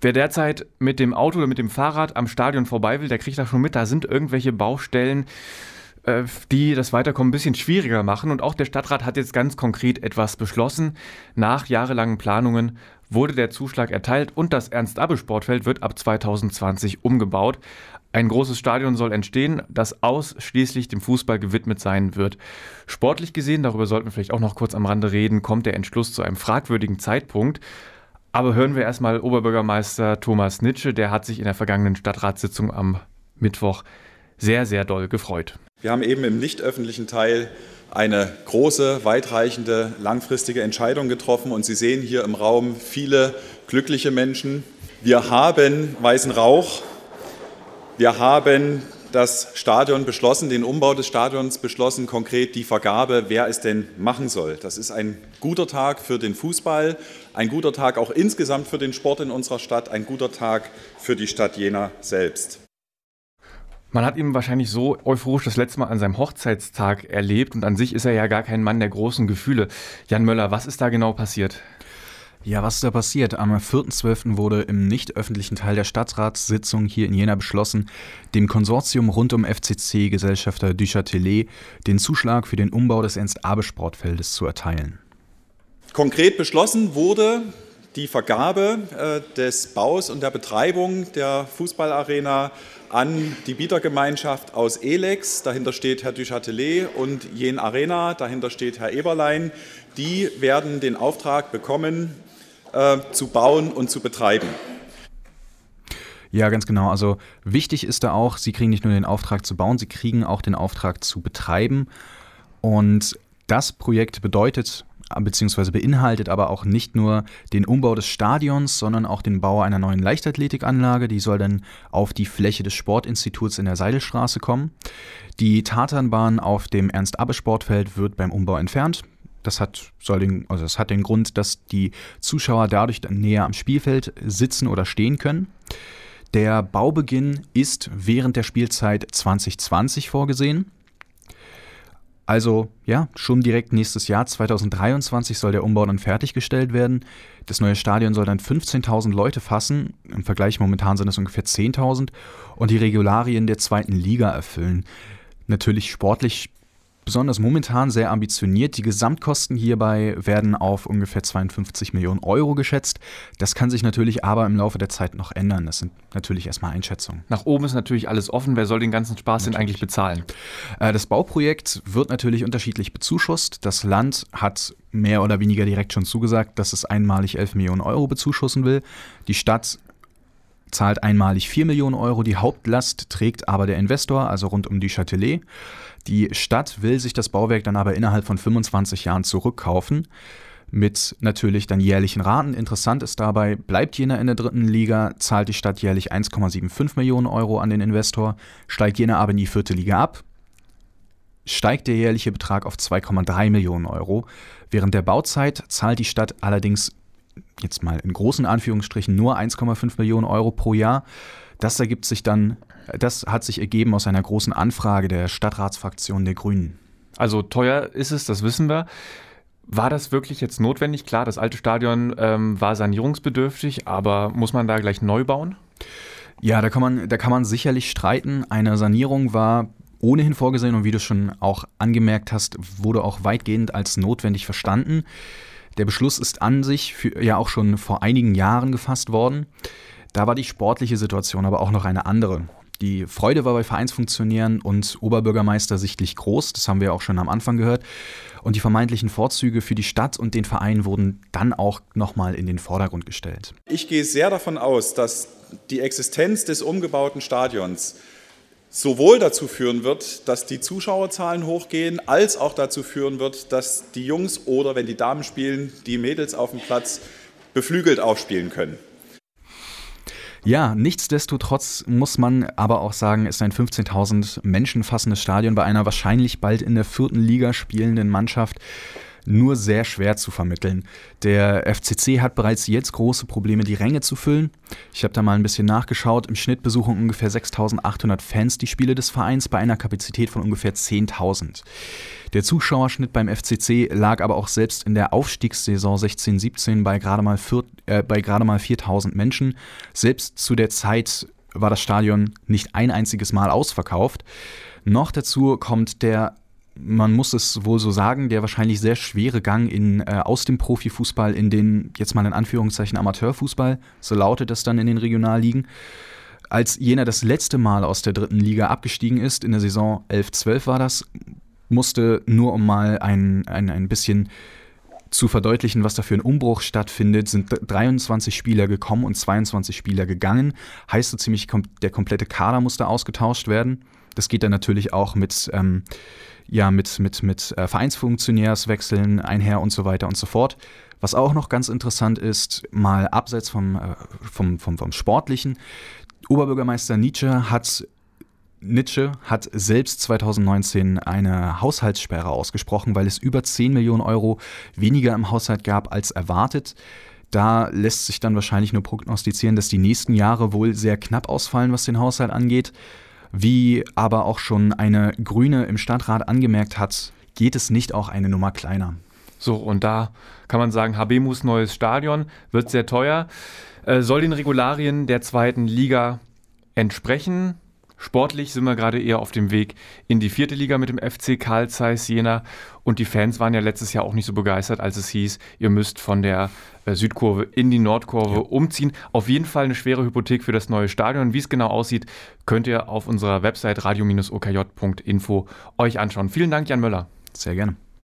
Wer derzeit mit dem Auto oder mit dem Fahrrad am Stadion vorbei will, der kriegt da schon mit, da sind irgendwelche Baustellen, äh, die das Weiterkommen ein bisschen schwieriger machen. Und auch der Stadtrat hat jetzt ganz konkret etwas beschlossen. Nach jahrelangen Planungen wurde der Zuschlag erteilt und das Ernst-Abbe-Sportfeld wird ab 2020 umgebaut. Ein großes Stadion soll entstehen, das ausschließlich dem Fußball gewidmet sein wird. Sportlich gesehen, darüber sollten wir vielleicht auch noch kurz am Rande reden, kommt der Entschluss zu einem fragwürdigen Zeitpunkt. Aber hören wir erstmal Oberbürgermeister Thomas Nitsche, der hat sich in der vergangenen Stadtratssitzung am Mittwoch sehr, sehr doll gefreut. Wir haben eben im nicht öffentlichen Teil eine große, weitreichende, langfristige Entscheidung getroffen und Sie sehen hier im Raum viele glückliche Menschen. Wir haben weißen Rauch, wir haben das Stadion beschlossen, den Umbau des Stadions beschlossen, konkret die Vergabe, wer es denn machen soll. Das ist ein guter Tag für den Fußball, ein guter Tag auch insgesamt für den Sport in unserer Stadt, ein guter Tag für die Stadt Jena selbst. Man hat ihn wahrscheinlich so euphorisch das letzte Mal an seinem Hochzeitstag erlebt und an sich ist er ja gar kein Mann der großen Gefühle. Jan Möller, was ist da genau passiert? Ja, was ist da passiert? Am 4.12. wurde im nicht öffentlichen Teil der Stadtratssitzung hier in Jena beschlossen, dem Konsortium rund um FCC Gesellschafter Duchatelet den Zuschlag für den Umbau des Ernst-Abe-Sportfeldes zu erteilen. Konkret beschlossen wurde die Vergabe äh, des Baus und der Betreibung der Fußballarena an die Bietergemeinschaft aus Elex. Dahinter steht Herr Duchatelet und Jen Arena. Dahinter steht Herr Eberlein. Die werden den Auftrag bekommen, äh, zu bauen und zu betreiben. Ja, ganz genau. Also wichtig ist da auch, Sie kriegen nicht nur den Auftrag zu bauen, Sie kriegen auch den Auftrag zu betreiben. Und das Projekt bedeutet beziehungsweise beinhaltet aber auch nicht nur den Umbau des Stadions, sondern auch den Bau einer neuen Leichtathletikanlage. Die soll dann auf die Fläche des Sportinstituts in der Seidelstraße kommen. Die Tatanbahn auf dem Ernst-Abbe-Sportfeld wird beim Umbau entfernt. Das hat, soll den, also das hat den Grund, dass die Zuschauer dadurch näher am Spielfeld sitzen oder stehen können. Der Baubeginn ist während der Spielzeit 2020 vorgesehen. Also ja, schon direkt nächstes Jahr, 2023, soll der Umbau dann fertiggestellt werden. Das neue Stadion soll dann 15.000 Leute fassen. Im Vergleich momentan sind es ungefähr 10.000 und die Regularien der zweiten Liga erfüllen. Natürlich sportlich besonders momentan sehr ambitioniert. Die Gesamtkosten hierbei werden auf ungefähr 52 Millionen Euro geschätzt. Das kann sich natürlich aber im Laufe der Zeit noch ändern. Das sind natürlich erstmal Einschätzungen. Nach oben ist natürlich alles offen. Wer soll den ganzen Spaß natürlich. denn eigentlich bezahlen? Äh, das Bauprojekt wird natürlich unterschiedlich bezuschusst. Das Land hat mehr oder weniger direkt schon zugesagt, dass es einmalig 11 Millionen Euro bezuschussen will. Die Stadt zahlt einmalig 4 Millionen Euro. Die Hauptlast trägt aber der Investor, also rund um die Châtelet. Die Stadt will sich das Bauwerk dann aber innerhalb von 25 Jahren zurückkaufen. Mit natürlich dann jährlichen Raten. Interessant ist dabei, bleibt jener in der dritten Liga, zahlt die Stadt jährlich 1,75 Millionen Euro an den Investor, steigt jener aber in die vierte Liga ab, steigt der jährliche Betrag auf 2,3 Millionen Euro. Während der Bauzeit zahlt die Stadt allerdings jetzt mal in großen Anführungsstrichen nur 1,5 Millionen Euro pro Jahr. Das ergibt sich dann, das hat sich ergeben aus einer großen Anfrage der Stadtratsfraktion der Grünen. Also teuer ist es, das wissen wir. War das wirklich jetzt notwendig? Klar, das alte Stadion ähm, war sanierungsbedürftig, aber muss man da gleich neu bauen? Ja, da kann man, da kann man sicherlich streiten. Eine Sanierung war ohnehin vorgesehen und wie du schon auch angemerkt hast, wurde auch weitgehend als notwendig verstanden. Der Beschluss ist an sich für, ja auch schon vor einigen Jahren gefasst worden. Da war die sportliche Situation aber auch noch eine andere. Die Freude war bei Vereinsfunktionären und Oberbürgermeister sichtlich groß, das haben wir auch schon am Anfang gehört. Und die vermeintlichen Vorzüge für die Stadt und den Verein wurden dann auch nochmal in den Vordergrund gestellt. Ich gehe sehr davon aus, dass die Existenz des umgebauten Stadions sowohl dazu führen wird, dass die Zuschauerzahlen hochgehen, als auch dazu führen wird, dass die Jungs oder, wenn die Damen spielen, die Mädels auf dem Platz beflügelt aufspielen können. Ja, nichtsdestotrotz muss man aber auch sagen, ist ein 15.000 Menschen fassendes Stadion bei einer wahrscheinlich bald in der vierten Liga spielenden Mannschaft nur sehr schwer zu vermitteln. Der FCC hat bereits jetzt große Probleme, die Ränge zu füllen. Ich habe da mal ein bisschen nachgeschaut. Im Schnitt besuchen ungefähr 6800 Fans die Spiele des Vereins bei einer Kapazität von ungefähr 10.000. Der Zuschauerschnitt beim FCC lag aber auch selbst in der Aufstiegssaison 16-17 bei gerade mal, äh, mal 4000 Menschen. Selbst zu der Zeit war das Stadion nicht ein einziges Mal ausverkauft. Noch dazu kommt der man muss es wohl so sagen, der wahrscheinlich sehr schwere Gang in, äh, aus dem Profifußball in den, jetzt mal in Anführungszeichen, Amateurfußball, so lautet das dann in den Regionalligen. Als jener das letzte Mal aus der dritten Liga abgestiegen ist, in der Saison 11-12 war das, musste nur um mal ein, ein, ein bisschen zu verdeutlichen, was da für ein Umbruch stattfindet, sind 23 Spieler gekommen und 22 Spieler gegangen. Heißt so ziemlich, der komplette Kader musste ausgetauscht werden. Das geht dann natürlich auch mit, ähm, ja, mit, mit, mit äh, Vereinsfunktionärswechseln einher und so weiter und so fort. Was auch noch ganz interessant ist, mal abseits vom, äh, vom, vom, vom Sportlichen, Oberbürgermeister Nietzsche hat Nietzsche hat selbst 2019 eine Haushaltssperre ausgesprochen, weil es über 10 Millionen Euro weniger im Haushalt gab als erwartet. Da lässt sich dann wahrscheinlich nur prognostizieren, dass die nächsten Jahre wohl sehr knapp ausfallen, was den Haushalt angeht. Wie aber auch schon eine Grüne im Stadtrat angemerkt hat, geht es nicht auch eine Nummer kleiner. So, und da kann man sagen, Habemus neues Stadion wird sehr teuer, äh, soll den Regularien der zweiten Liga entsprechen. Sportlich sind wir gerade eher auf dem Weg in die vierte Liga mit dem FC Karl Zeiss Jena. Und die Fans waren ja letztes Jahr auch nicht so begeistert, als es hieß, ihr müsst von der äh, Südkurve in die Nordkurve ja. umziehen. Auf jeden Fall eine schwere Hypothek für das neue Stadion. Wie es genau aussieht, könnt ihr auf unserer Website radio-okj.info euch anschauen. Vielen Dank, Jan Möller. Sehr gerne.